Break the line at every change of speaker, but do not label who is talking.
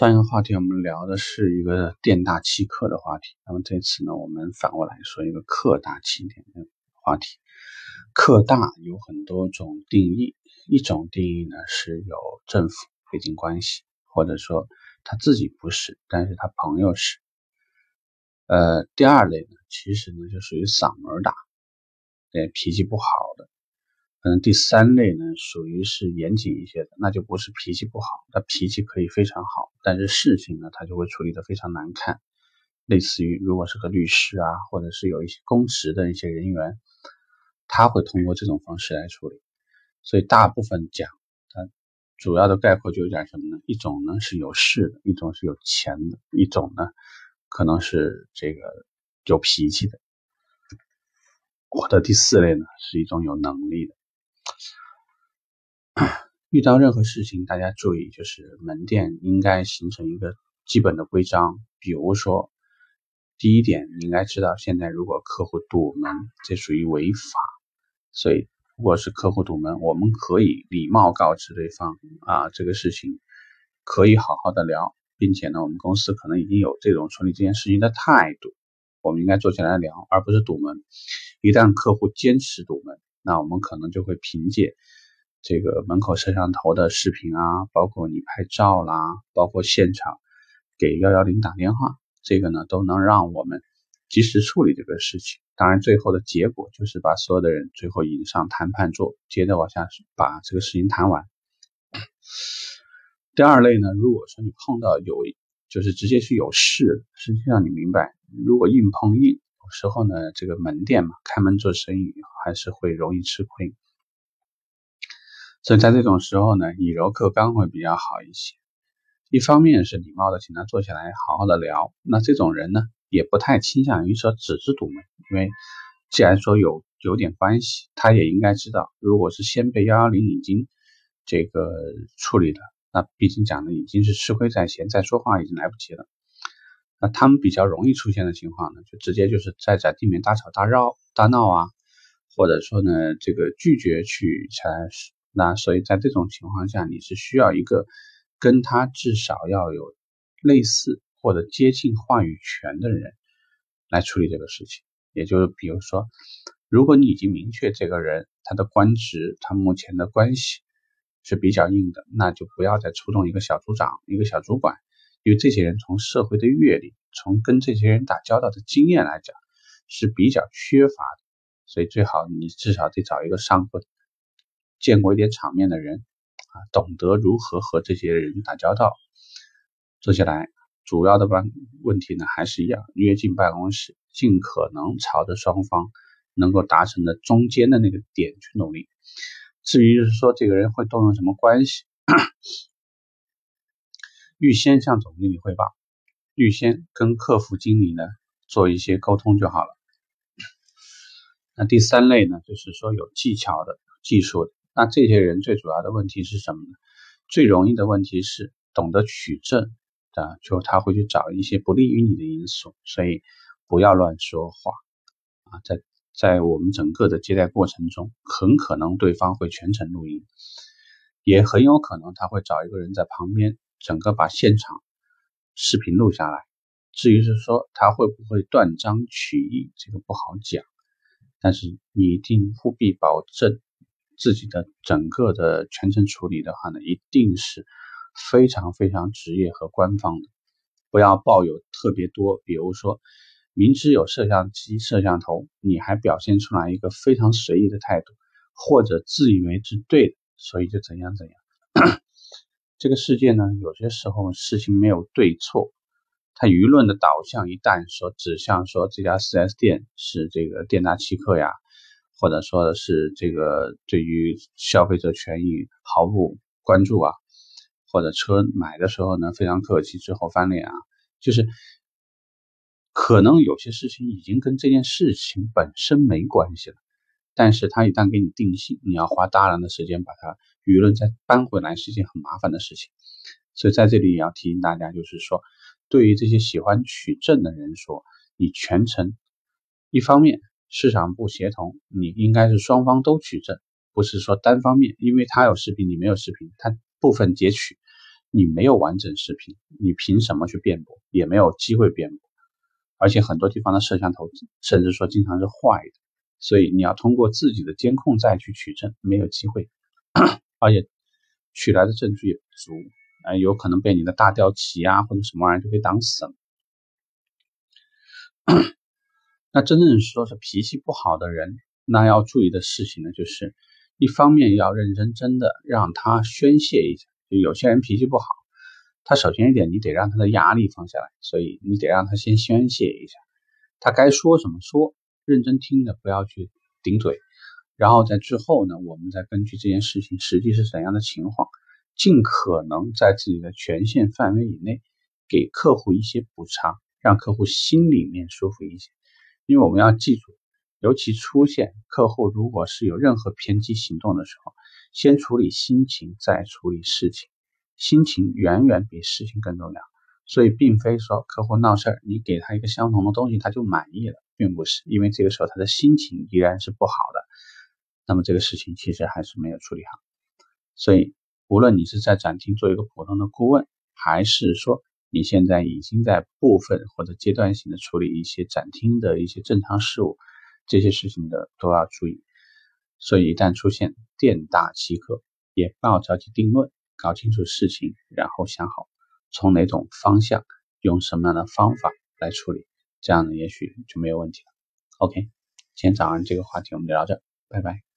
上一个话题我们聊的是一个店大欺客的话题，那么这次呢，我们反过来说一个客大欺店的话题。客大有很多种定义，一种定义呢是有政府背景关系，或者说他自己不是，但是他朋友是。呃，第二类呢，其实呢就属于嗓门大，对脾气不好的。嗯，第三类呢，属于是严谨一些的，那就不是脾气不好，他脾气可以非常好，但是事情呢，他就会处理的非常难看。类似于如果是个律师啊，或者是有一些公职的一些人员，他会通过这种方式来处理。所以大部分讲，它主要的概括就有点什么呢？一种呢是有势的，一种是有钱的，一种呢可能是这个有脾气的。我的第四类呢是一种有能力的。遇到任何事情，大家注意，就是门店应该形成一个基本的规章。比如说，第一点，你应该知道，现在如果客户堵门，这属于违法。所以，如果是客户堵门，我们可以礼貌告知对方啊，这个事情可以好好的聊，并且呢，我们公司可能已经有这种处理这件事情的态度，我们应该坐下来聊，而不是堵门。一旦客户坚持堵门，那我们可能就会凭借。这个门口摄像头的视频啊，包括你拍照啦，包括现场给幺幺零打电话，这个呢都能让我们及时处理这个事情。当然，最后的结果就是把所有的人最后引上谈判桌，接着往下把这个事情谈完。第二类呢，如果说你碰到有就是直接是有事，实际上你明白，如果硬碰硬，有时候呢，这个门店嘛，开门做生意还是会容易吃亏。所以在这种时候呢，以柔克刚会比较好一些。一方面是礼貌的请他坐下来好好的聊，那这种人呢，也不太倾向于说只是堵门，因为既然说有有点关系，他也应该知道，如果是先被幺幺零已经这个处理了，那毕竟讲的已经是吃亏在先，再说话已经来不及了。那他们比较容易出现的情况呢，就直接就是在在地面大吵大闹大闹啊，或者说呢，这个拒绝去才。那所以在这种情况下，你是需要一个跟他至少要有类似或者接近话语权的人来处理这个事情。也就是比如说，如果你已经明确这个人他的官职、他目前的关系是比较硬的，那就不要再出动一个小组长、一个小主管，因为这些人从社会的阅历、从跟这些人打交道的经验来讲是比较缺乏的。所以最好你至少得找一个上过。见过一点场面的人啊，懂得如何和这些人打交道。坐下来，主要的办问题呢还是一样，约进办公室，尽可能朝着双方能够达成的中间的那个点去努力。至于就是说这个人会动用什么关系，预先向总经理汇报，预先跟客服经理呢做一些沟通就好了。那第三类呢，就是说有技巧的、技术的。那这些人最主要的问题是什么呢？最容易的问题是懂得取证啊，就他会去找一些不利于你的因素，所以不要乱说话啊。在在我们整个的接待过程中，很可能对方会全程录音，也很有可能他会找一个人在旁边，整个把现场视频录下来。至于是说他会不会断章取义，这个不好讲，但是你一定务必保证。自己的整个的全程处理的话呢，一定是非常非常职业和官方的，不要抱有特别多，比如说明知有摄像机、摄像头，你还表现出来一个非常随意的态度，或者自以为是对的，所以就怎样怎样。这个世界呢，有些时候事情没有对错，它舆论的导向一旦说指向说这家 4S 店是这个店大欺客呀。或者说是这个对于消费者权益毫不关注啊，或者车买的时候呢非常客气，之后翻脸啊，就是可能有些事情已经跟这件事情本身没关系了，但是他一旦给你定性，你要花大量的时间把它舆论再搬回来，是一件很麻烦的事情。所以在这里也要提醒大家，就是说，对于这些喜欢取证的人说，你全程一方面。市场不协同，你应该是双方都取证，不是说单方面，因为他有视频，你没有视频，他部分截取，你没有完整视频，你凭什么去辩驳？也没有机会辩驳。而且很多地方的摄像头甚至说经常是坏的，所以你要通过自己的监控再去取证，没有机会。而且取来的证据也不足，啊，有可能被你的大吊旗啊或者什么玩意儿就给挡死了。那真正说是脾气不好的人，那要注意的事情呢，就是一方面要认认真真的让他宣泄一下。就有些人脾气不好。他首先一点，你得让他的压力放下来，所以你得让他先宣泄一下，他该说什么说，认真听的，不要去顶嘴。然后在之后呢，我们再根据这件事情实际是怎样的情况，尽可能在自己的权限范围以内，给客户一些补偿，让客户心里面舒服一些。因为我们要记住，尤其出现客户如果是有任何偏激行动的时候，先处理心情，再处理事情。心情远远比事情更重要，所以并非说客户闹事儿，你给他一个相同的东西他就满意了，并不是，因为这个时候他的心情依然是不好的，那么这个事情其实还是没有处理好。所以无论你是在展厅做一个普通的顾问，还是说你现在已经在部分或者阶段性的处理一些展厅的一些正常事务，这些事情的都要注意。所以一旦出现店大欺客，也不要着急定论。搞清楚事情，然后想好从哪种方向用什么样的方法来处理，这样呢，也许就没有问题了。OK，今天早上这个话题我们就聊这，拜拜。